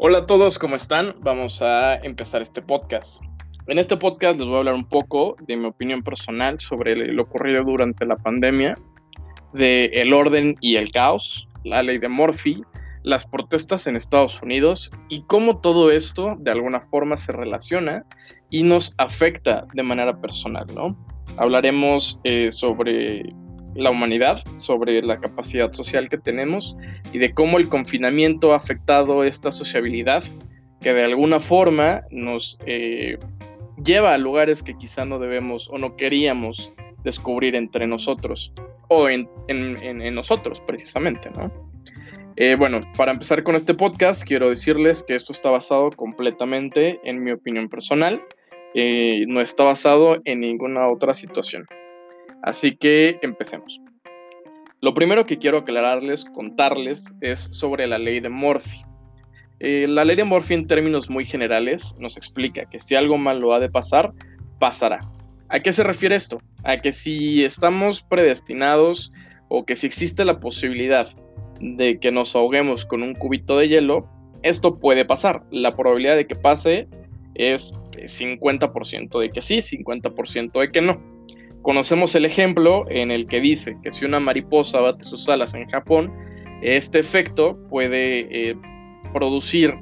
Hola a todos, ¿cómo están? Vamos a empezar este podcast. En este podcast les voy a hablar un poco de mi opinión personal sobre lo ocurrido durante la pandemia, de el orden y el caos, la ley de Murphy, las protestas en Estados Unidos y cómo todo esto de alguna forma se relaciona y nos afecta de manera personal, ¿no? Hablaremos eh, sobre la humanidad, sobre la capacidad social que tenemos y de cómo el confinamiento ha afectado esta sociabilidad que de alguna forma nos eh, lleva a lugares que quizá no debemos o no queríamos descubrir entre nosotros o en, nosotros precisamente. Eh, bueno, para empezar con este podcast, quiero decirles que esto está basado completamente en mi opinión personal, eh, no está basado en ninguna otra situación. Así que empecemos. Lo primero que quiero aclararles, contarles, es sobre la ley de Murphy. Eh, la ley de Murphy en términos muy generales nos explica que si algo malo ha de pasar, pasará. ¿A qué se refiere esto? A que si estamos predestinados o que si existe la posibilidad de que nos ahoguemos con un cubito de hielo, esto puede pasar. La probabilidad de que pase es 50% de que sí, 50% de que no. Conocemos el ejemplo en el que dice que si una mariposa bate sus alas en Japón, este efecto puede eh, producir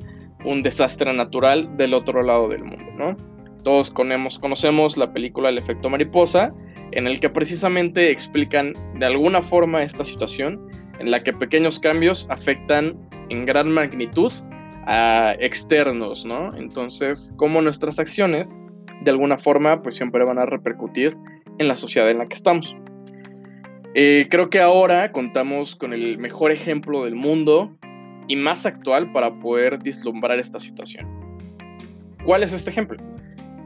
un desastre natural del otro lado del mundo, ¿no? Todos conocemos la película El efecto mariposa, en el que precisamente explican de alguna forma esta situación en la que pequeños cambios afectan en gran magnitud a externos, ¿no? Entonces, como nuestras acciones de alguna forma pues siempre van a repercutir en la sociedad en la que estamos. Eh, creo que ahora contamos con el mejor ejemplo del mundo y más actual para poder vislumbrar esta situación. ¿Cuál es este ejemplo?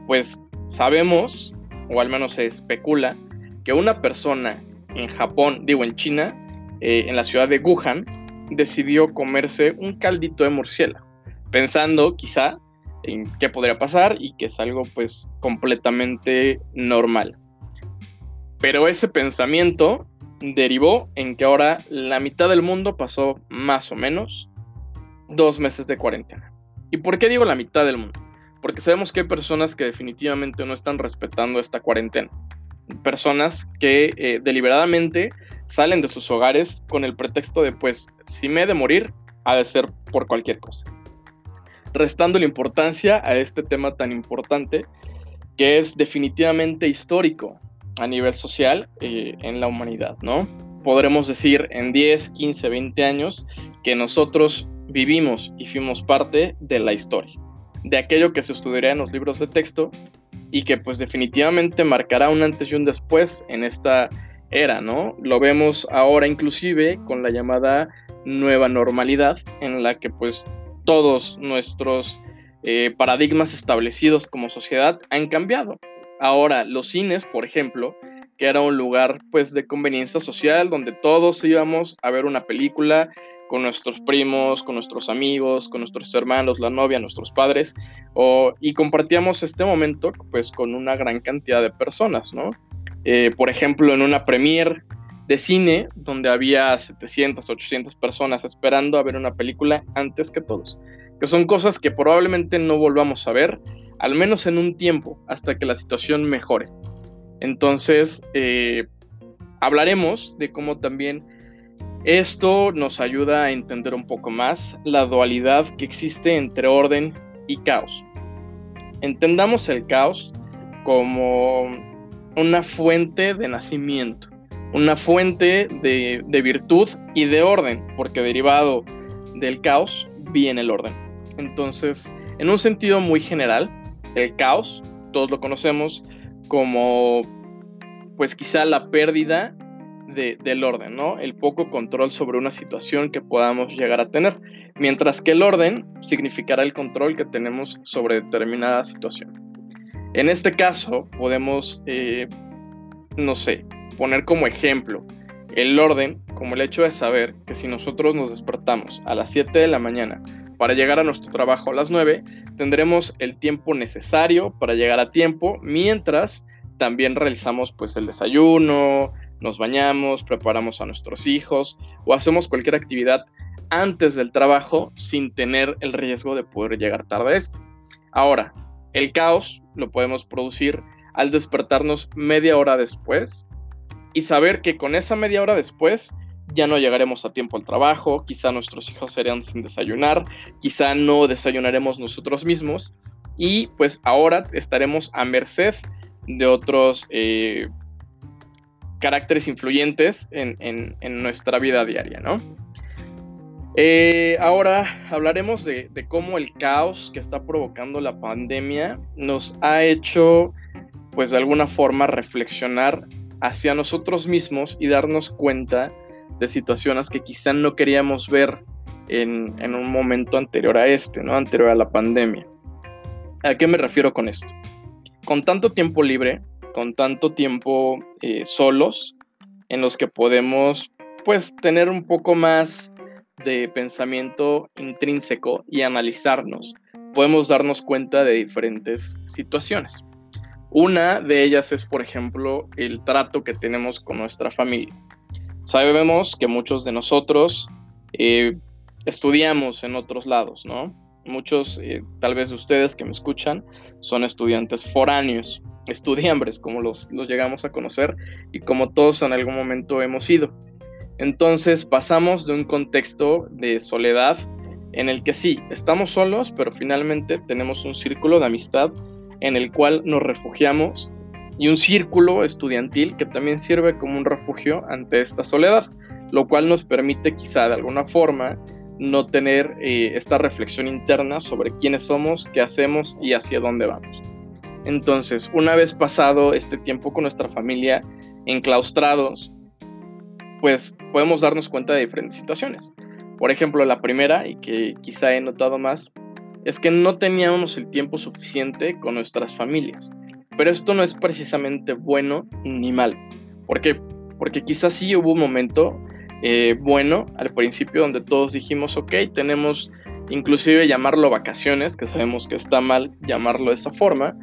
Pues sabemos, o al menos se especula, que una persona en Japón, digo en China, eh, en la ciudad de Wuhan, decidió comerse un caldito de murciélago, pensando quizá en qué podría pasar y que es algo pues completamente normal. Pero ese pensamiento derivó en que ahora la mitad del mundo pasó más o menos dos meses de cuarentena. ¿Y por qué digo la mitad del mundo? Porque sabemos que hay personas que definitivamente no están respetando esta cuarentena. Personas que eh, deliberadamente salen de sus hogares con el pretexto de, pues, si me he de morir, ha de ser por cualquier cosa. Restando la importancia a este tema tan importante que es definitivamente histórico a nivel social eh, en la humanidad, ¿no? Podremos decir en 10, 15, 20 años que nosotros vivimos y fuimos parte de la historia, de aquello que se estudiaría en los libros de texto y que pues definitivamente marcará un antes y un después en esta era, ¿no? Lo vemos ahora inclusive con la llamada nueva normalidad en la que pues todos nuestros eh, paradigmas establecidos como sociedad han cambiado. Ahora, los cines, por ejemplo, que era un lugar pues de conveniencia social donde todos íbamos a ver una película con nuestros primos, con nuestros amigos, con nuestros hermanos, la novia, nuestros padres, y compartíamos este momento pues con una gran cantidad de personas, ¿no? Eh, por ejemplo, en una premiere de cine donde había 700, 800 personas esperando a ver una película antes que todos, que son cosas que probablemente no volvamos a ver al menos en un tiempo, hasta que la situación mejore. Entonces, eh, hablaremos de cómo también esto nos ayuda a entender un poco más la dualidad que existe entre orden y caos. Entendamos el caos como una fuente de nacimiento, una fuente de, de, virtud y de orden, porque derivado del caos viene el orden. Entonces, en un sentido muy general, el caos, todos lo conocemos como pues quizá la pérdida del orden, ¿no? El poco control sobre una situación que podamos llegar a tener, mientras que el orden significará el control que tenemos sobre determinada situación. En este caso, podemos, eh, no sé, poner como ejemplo el orden como el hecho de saber que si nosotros nos despertamos a las 7 de la mañana para llegar a nuestro trabajo a las 9, tendremos el tiempo necesario para llegar a tiempo, mientras también realizamos pues el desayuno, nos bañamos, preparamos a nuestros hijos o hacemos cualquier actividad antes del trabajo sin tener el riesgo de poder llegar tarde a este. Ahora, el caos lo podemos producir al despertarnos media hora después y saber que con esa media hora después ya no llegaremos a tiempo al trabajo, quizá nuestros hijos serían sin desayunar, quizá no desayunaremos nosotros mismos y pues ahora estaremos a merced de otros eh, caracteres influyentes en, nuestra vida diaria, ¿no? Eh, ahora hablaremos de, de, cómo el caos que está provocando la pandemia nos ha hecho, pues de alguna forma, reflexionar hacia nosotros mismos y darnos cuenta de situaciones que quizá no queríamos ver en, un momento anterior a este, ¿no? Anterior a la pandemia. ¿A qué me refiero con esto? Con tanto tiempo libre, con tanto tiempo eh, solos, en los que podemos, pues, tener un poco más de pensamiento intrínseco y analizarnos, podemos darnos cuenta de diferentes situaciones. Una de ellas es, por ejemplo, el trato que tenemos con nuestra familia. Sabemos que muchos de nosotros eh, estudiamos en otros lados, ¿no? Muchos, eh, tal vez ustedes que me escuchan, son estudiantes foráneos, estudiambres, como los, los llegamos a conocer y como todos en algún momento hemos ido. Entonces pasamos de un contexto de soledad en el que sí, estamos solos, pero finalmente tenemos un círculo de amistad en el cual nos refugiamos y un círculo estudiantil que también sirve como un refugio ante esta soledad, lo cual nos permite quizá de alguna forma no tener eh, esta reflexión interna sobre quiénes somos, qué hacemos y hacia dónde vamos. Entonces, una vez pasado este tiempo con nuestra familia enclaustrados, pues podemos darnos cuenta de diferentes situaciones. Por ejemplo, la primera, y que quizá he notado más, es que no teníamos el tiempo suficiente con nuestras familias. Pero esto no es precisamente bueno ni mal. ¿Por qué? Porque quizás sí hubo un momento eh, bueno al principio donde todos dijimos, ok, tenemos inclusive llamarlo vacaciones, que sabemos que está mal llamarlo de esa forma,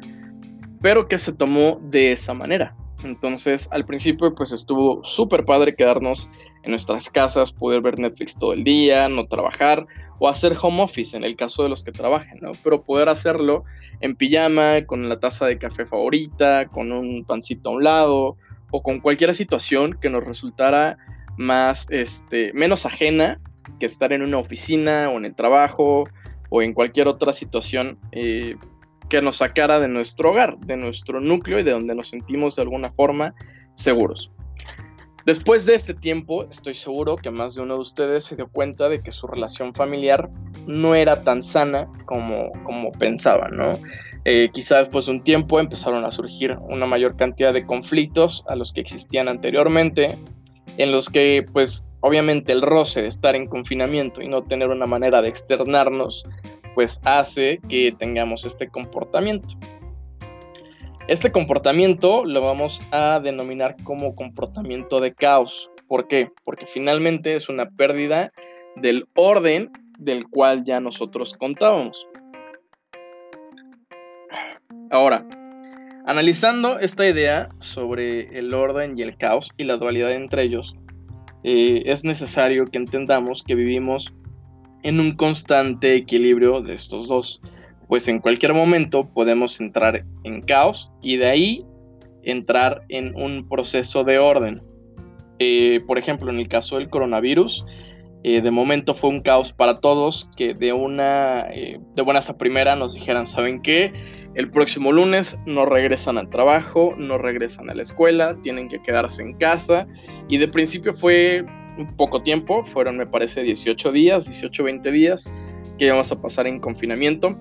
pero que se tomó de esa manera. Entonces al principio pues estuvo súper padre quedarnos nuestras casas, poder ver Netflix todo el día, no trabajar o hacer home office en el caso de los que trabajen, ¿no? Pero poder hacerlo en pijama, con la taza de café favorita, con un pancito a un lado o con cualquier situación que nos resultara más, este, menos ajena que estar en una oficina o en el trabajo o en cualquier otra situación eh, que nos sacara de nuestro hogar, de nuestro núcleo y de donde nos sentimos de alguna forma seguros. Después de este tiempo, estoy seguro que más de uno de ustedes se dio cuenta de que su relación familiar no era tan sana como, como pensaban, ¿no? Eh, quizá después de un tiempo empezaron a surgir una mayor cantidad de conflictos a los que existían anteriormente, en los que pues obviamente el roce de estar en confinamiento y no tener una manera de externarnos pues hace que tengamos este comportamiento. Este comportamiento lo vamos a denominar como comportamiento de caos. ¿Por qué? Porque finalmente es una pérdida del orden del cual ya nosotros contábamos. Ahora, analizando esta idea sobre el orden y el caos y la dualidad entre ellos, eh, es necesario que entendamos que vivimos en un constante equilibrio de estos dos, pues en cualquier momento podemos entrar en caos y de ahí entrar en un proceso de orden. Eh, por ejemplo, en el caso del coronavirus, eh, de momento fue un caos para todos que de una eh, de buenas a primera nos dijeran, ¿saben qué? El próximo lunes no regresan al trabajo, no regresan a la escuela, tienen que quedarse en casa y de principio fue un poco tiempo, fueron me parece 18 días, 18, 20 días que íbamos a pasar en confinamiento,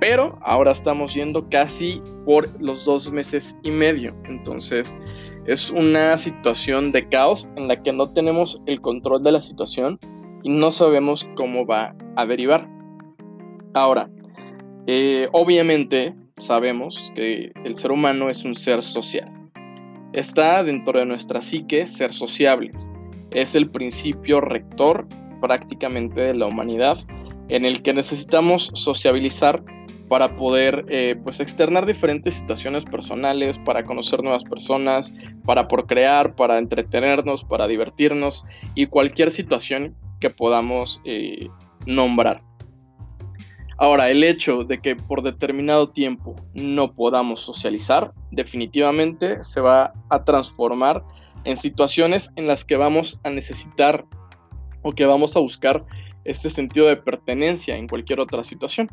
pero ahora estamos yendo casi por los dos meses y medio, entonces es una situación de caos en la que no tenemos el control de la situación y no sabemos cómo va a derivar. Ahora, eh, obviamente sabemos que el ser humano es un ser social. Está dentro de nuestra psique ser sociables es el principio rector prácticamente de la humanidad en el que necesitamos sociabilizar para poder eh, pues externar diferentes situaciones personales, para conocer nuevas personas, para procrear, para entretenernos, para divertirnos y cualquier situación que podamos eh, nombrar. Ahora, el hecho de que por determinado tiempo no podamos socializar, definitivamente se va a transformar en situaciones en las que vamos a necesitar o que vamos a buscar este sentido de pertenencia en cualquier otra situación.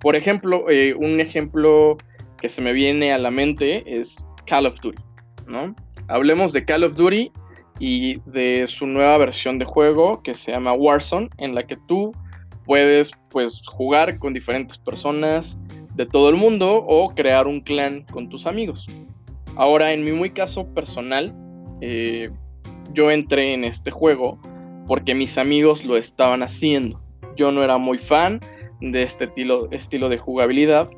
Por ejemplo, eh, un ejemplo que se me viene a la mente es Call of Duty, ¿no? Hablemos de Call of Duty y de su nueva versión de juego que se llama Warzone, en la que tú puedes pues jugar con diferentes personas de todo el mundo o crear un clan con tus amigos. Ahora, en mi muy caso personal, eh, yo entré en este juego porque mis amigos lo estaban haciendo. Yo no era muy fan de este estilo, estilo de jugabilidad,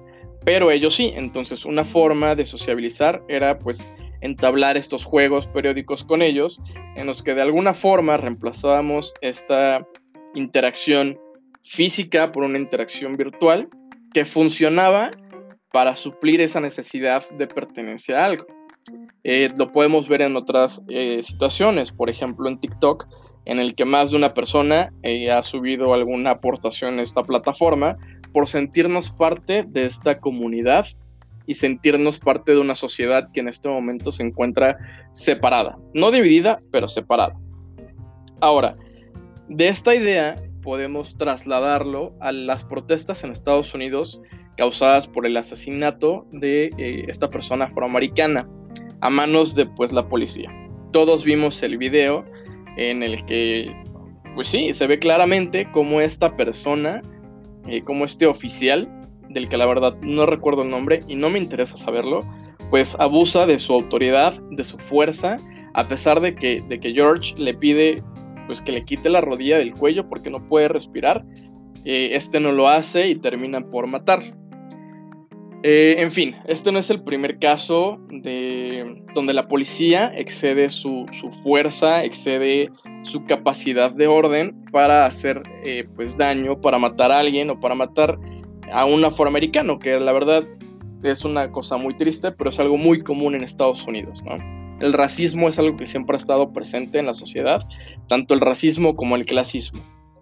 pero ellos sí. Entonces, una forma de sociabilizar era pues entablar estos juegos periódicos con ellos, en los que de alguna forma reemplazábamos esta interacción física por una interacción virtual que funcionaba para suplir esa necesidad de pertenencia a algo. Eh, lo podemos ver en otras eh, situaciones, por ejemplo en TikTok, en el que más de una persona eh, ha subido alguna aportación a esta plataforma por sentirnos parte de esta comunidad y sentirnos parte de una sociedad que en este momento se encuentra separada, no dividida, pero separada. Ahora, de esta idea podemos trasladarlo a las protestas en Estados Unidos causadas por el asesinato de eh, esta persona afroamericana a manos de pues la policía. Todos vimos el video en el que pues sí, se ve claramente cómo esta persona, eh, como este oficial, del que la verdad no recuerdo el nombre y no me interesa saberlo, pues abusa de su autoridad, de su fuerza, a pesar de que, de que George le pide pues que le quite la rodilla del cuello porque no puede respirar. Eh, este no lo hace y termina por matar. Eh, en fin, este no es el primer caso de donde la policía excede su, fuerza, excede su capacidad de orden para hacer eh, pues daño, para matar a alguien o para matar a un afroamericano, que la verdad es una cosa muy triste, pero es algo muy común en Estados Unidos. El racismo es algo que siempre ha estado presente en la sociedad, tanto el racismo como el clasismo.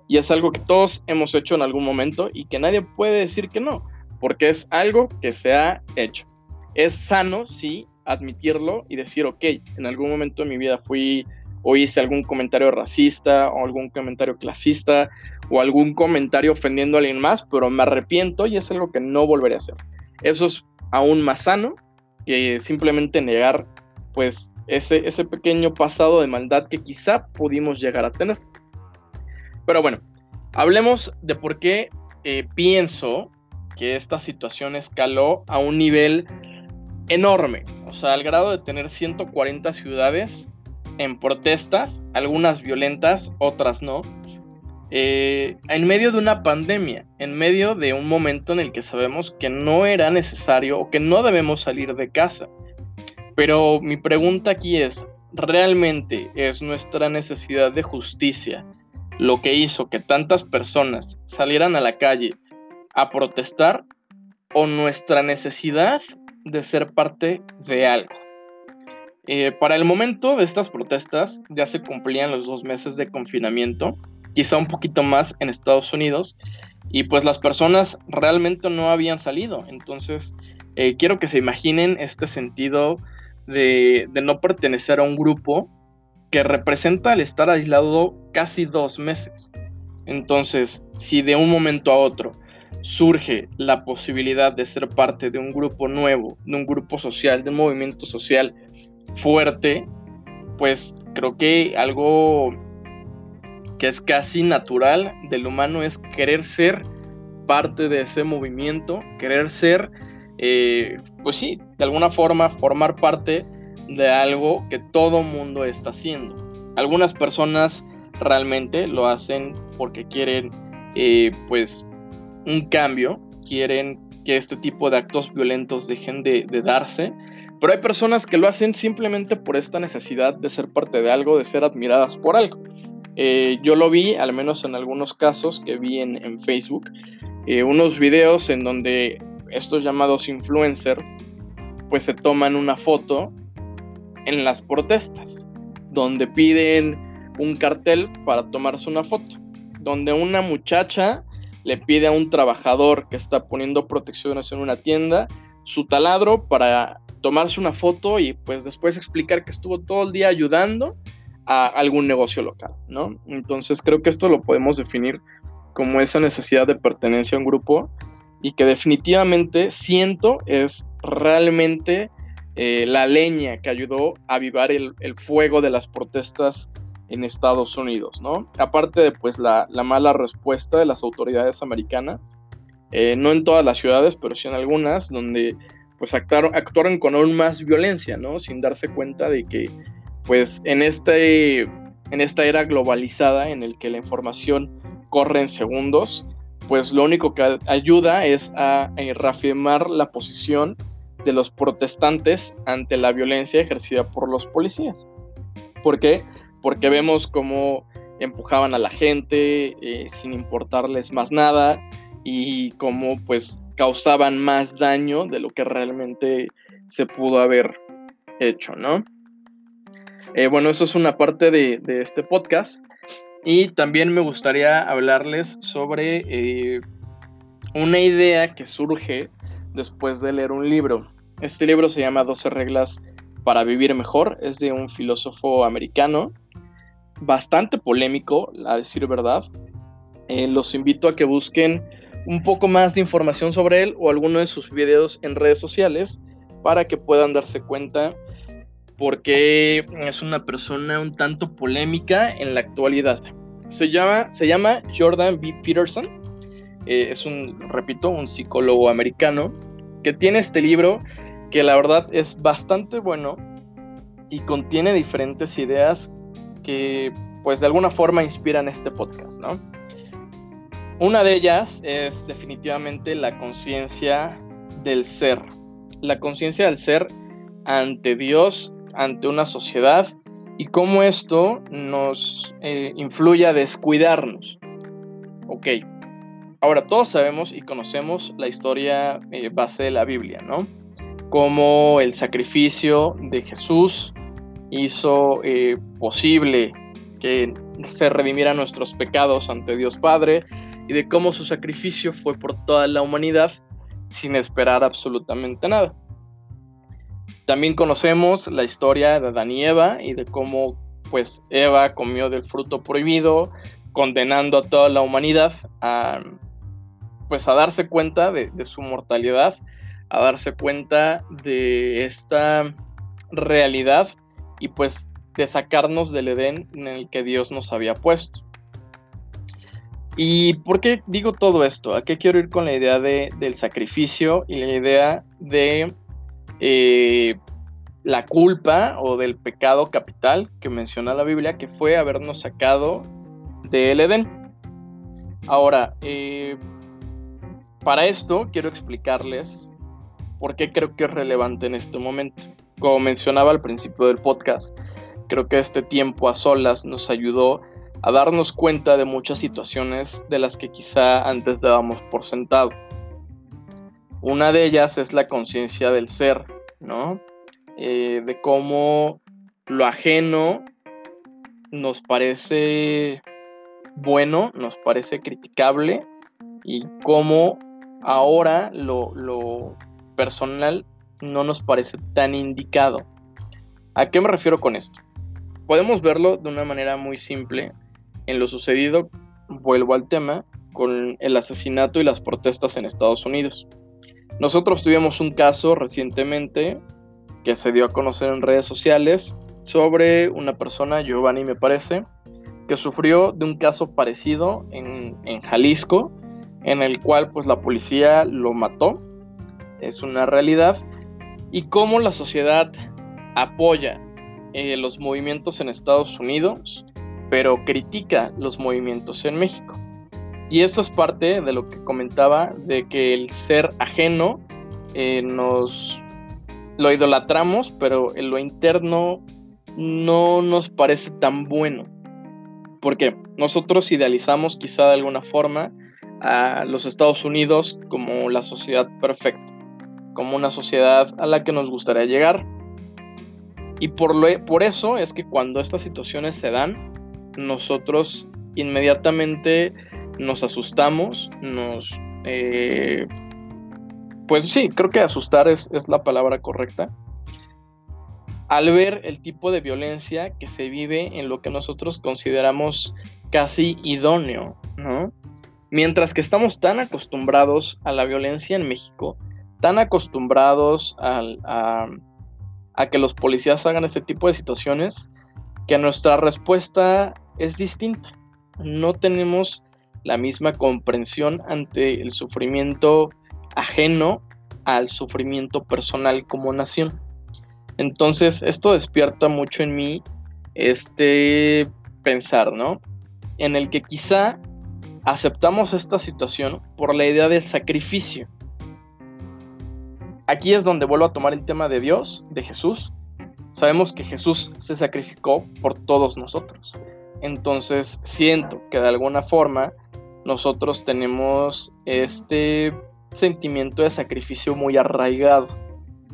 Y es algo que todos hemos hecho en algún momento y que nadie puede decir que no, porque es algo que se ha hecho. Es sano, sí, admitirlo y decir, ok, en algún momento de mi vida fui o hice algún comentario racista o algún comentario clasista o algún comentario ofendiendo a alguien más, pero me arrepiento y es algo que no volveré a hacer. Eso es aún más sano que simplemente negar pues ese, ese pequeño pasado de maldad que quizá pudimos llegar a tener. Pero bueno, hablemos de por qué eh, pienso que esta situación escaló a un nivel enorme, o sea, al grado de tener 140 ciudades en protestas, algunas violentas, otras no, eh, en medio de una pandemia, en medio de un momento en el que sabemos que no era necesario o que no debemos salir de casa. Pero mi pregunta aquí es, ¿realmente es nuestra necesidad de justicia lo que hizo que tantas personas salieran a la calle a protestar o nuestra necesidad de ser parte de algo? Eh, para el momento de estas protestas ya se cumplían los dos meses de confinamiento, quizá un poquito más en Estados Unidos, y pues las personas realmente no habían salido. Entonces, eh, quiero que se imaginen este sentido de, no pertenecer a un grupo que representa el estar aislado casi dos meses. Entonces, si de un momento a otro surge la posibilidad de ser parte de un grupo nuevo, de un grupo social, de un movimiento social fuerte, pues creo que algo que es casi natural del humano es querer ser parte de ese movimiento, querer ser eh, pues sí, de alguna forma formar parte de algo que todo mundo está haciendo. Algunas personas realmente lo hacen porque quieren eh, pues un cambio, quieren que este tipo de actos violentos dejen de, darse, pero hay personas que lo hacen simplemente por esta necesidad de ser parte de algo, de ser admiradas por algo. Eh, yo lo vi, al menos en algunos casos que vi en, Facebook, unos videos en donde estos llamados influencers pues se toman una foto en las protestas, donde piden un cartel para tomarse una foto. donde una muchacha le pide a un trabajador que está poniendo protecciones en una tienda su taladro para tomarse una foto y pues después explicar que estuvo todo el día ayudando a algún negocio local, ¿no? Entonces creo que esto lo podemos definir como esa necesidad de pertenencia a un grupo y que definitivamente siento es realmente eh, la leña que ayudó a avivar el, fuego de las protestas en Estados Unidos, ¿no? Aparte de pues la, mala respuesta de las autoridades americanas, eh, no en todas las ciudades, pero sí en algunas, donde pues actuaron, actuaron con aún más violencia, ¿no? Sin darse cuenta de que, pues, en, este, en esta era globalizada en el que la información corre en segundos, pues lo único que ayuda es a, reafirmar la posición de los protestantes ante la violencia ejercida por los policías. ¿Por qué? Porque vemos cómo empujaban a la gente eh, sin importarles más nada y cómo pues causaban más daño de lo que realmente se pudo haber hecho, ¿no? Eh, bueno, eso es una parte de, este podcast. Y también me gustaría hablarles sobre eh, una idea que surge después de leer un libro. Este libro se llama 12 reglas para vivir mejor. Es de un filósofo americano, bastante polémico, a decir verdad. Eh, los invito a que busquen un poco más de información sobre él o alguno de sus videos en redes sociales para que puedan darse cuenta porque es una persona un tanto polémica en la actualidad. Se llama, se llama Jordan B. Peterson. Eh, es un, repito, un psicólogo americano que tiene este libro que la verdad es bastante bueno y contiene diferentes ideas que pues de alguna forma inspiran este podcast, ¿no? Una de ellas es definitivamente la conciencia del ser. La conciencia del ser ante Dios, ante una sociedad y cómo esto nos eh, influye a descuidarnos. Ok, ahora todos sabemos y conocemos la historia eh, base de la Biblia, ¿no? Cómo el sacrificio de Jesús hizo eh, posible que se redimieran nuestros pecados ante Dios Padre y de cómo su sacrificio fue por toda la humanidad sin esperar absolutamente nada. También conocemos la historia de Adán y Eva y de cómo pues Eva comió del fruto prohibido, condenando a toda la humanidad a pues a darse cuenta de, de su mortalidad, a darse cuenta de esta realidad y pues de sacarnos del Edén en el que Dios nos había puesto. ¿Y por qué digo todo esto? ¿A qué quiero ir con la idea de, del sacrificio y la idea de eh, la culpa o del pecado capital que menciona la Biblia, que fue habernos sacado del Edén? Ahora, eh, para esto quiero explicarles por qué creo que es relevante en este momento. Como mencionaba al principio del podcast, creo que este tiempo a solas nos ayudó a darnos cuenta de muchas situaciones de las que quizá antes dábamos por sentado. Una de ellas es la conciencia del ser, ¿no? Eh, de cómo lo ajeno nos parece bueno, nos parece criticable y cómo ahora lo, lo personal no nos parece tan indicado. ¿A qué me refiero con esto? Podemos verlo de una manera muy simple en lo sucedido, vuelvo al tema, con el asesinato y las protestas en Estados Unidos. Nosotros tuvimos un caso recientemente que se dio a conocer en redes sociales sobre una persona, Giovanni me parece, que sufrió de un caso parecido en, Jalisco, en el cual pues la policía lo mató, es una realidad, y cómo la sociedad apoya eh, los movimientos en Estados Unidos pero critica los movimientos en México. Y esto es parte de lo que comentaba, de que el ser ajeno eh, nos lo idolatramos, pero en lo interno no nos parece tan bueno. Porque nosotros idealizamos quizá de alguna forma a los Estados Unidos como la sociedad perfecta, como una sociedad a la que nos gustaría llegar. Y por, lo, por eso es que cuando estas situaciones se dan, nosotros inmediatamente nos asustamos, nos... Eh, pues sí, creo que asustar es, es la palabra correcta al ver el tipo de violencia que se vive en lo que nosotros consideramos casi idóneo, ¿no? Mientras que estamos tan acostumbrados a la violencia en México, tan acostumbrados a, que los policías hagan este tipo de situaciones, que nuestra respuesta es distinta. No tenemos la misma comprensión ante el sufrimiento ajeno al sufrimiento personal como nación. Entonces, esto despierta mucho en mí este pensar, ¿no? En el que quizá aceptamos esta situación por la idea del sacrificio. Aquí es donde vuelvo a tomar el tema de Dios, de Jesús. Sabemos que Jesús se sacrificó por todos nosotros. Entonces siento que de alguna forma nosotros tenemos este sentimiento de sacrificio muy arraigado,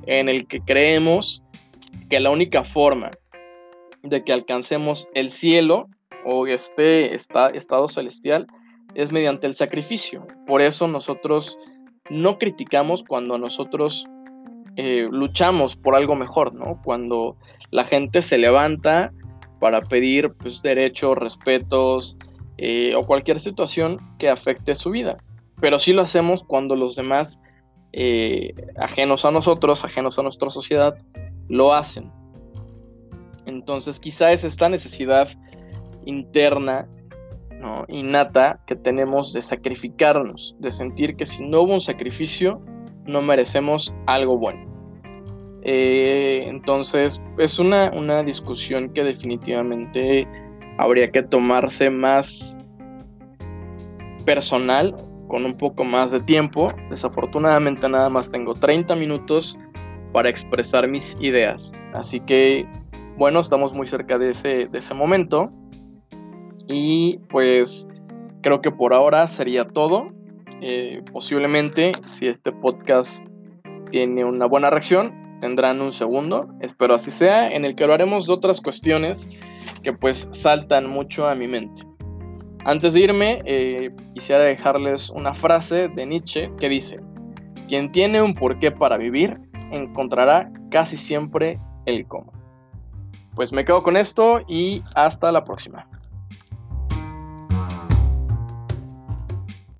en el que creemos que la única forma de que alcancemos el cielo o este estado celestial es mediante el sacrificio. Por eso nosotros no criticamos cuando nosotros eh, luchamos por algo mejor, ¿no? Cuando la gente se levanta para pedir pues, derechos, respetos eh, o cualquier situación que afecte su vida. Pero sí lo hacemos cuando los demás, eh, ajenos a nosotros, ajenos a nuestra sociedad, lo hacen. Entonces quizá es esta necesidad interna, ¿no? innata, que tenemos de sacrificarnos, de sentir que si no hubo un sacrificio, no merecemos algo bueno. Eh, entonces es una, una discusión que definitivamente habría que tomarse más personal, con un poco más de tiempo. Desafortunadamente nada más tengo 30 minutos para expresar mis ideas. Así que, bueno, estamos muy cerca de ese, de ese momento. Y pues creo que por ahora sería todo. Eh, posiblemente, si este podcast tiene una buena reacción, tendrán un segundo, espero así sea, en el que hablaremos de otras cuestiones que pues saltan mucho a mi mente. Antes de irme, eh, quisiera dejarles una frase de Nietzsche que dice, quien tiene un porqué para vivir, encontrará casi siempre el cómo. Pues me quedo con esto y hasta la próxima.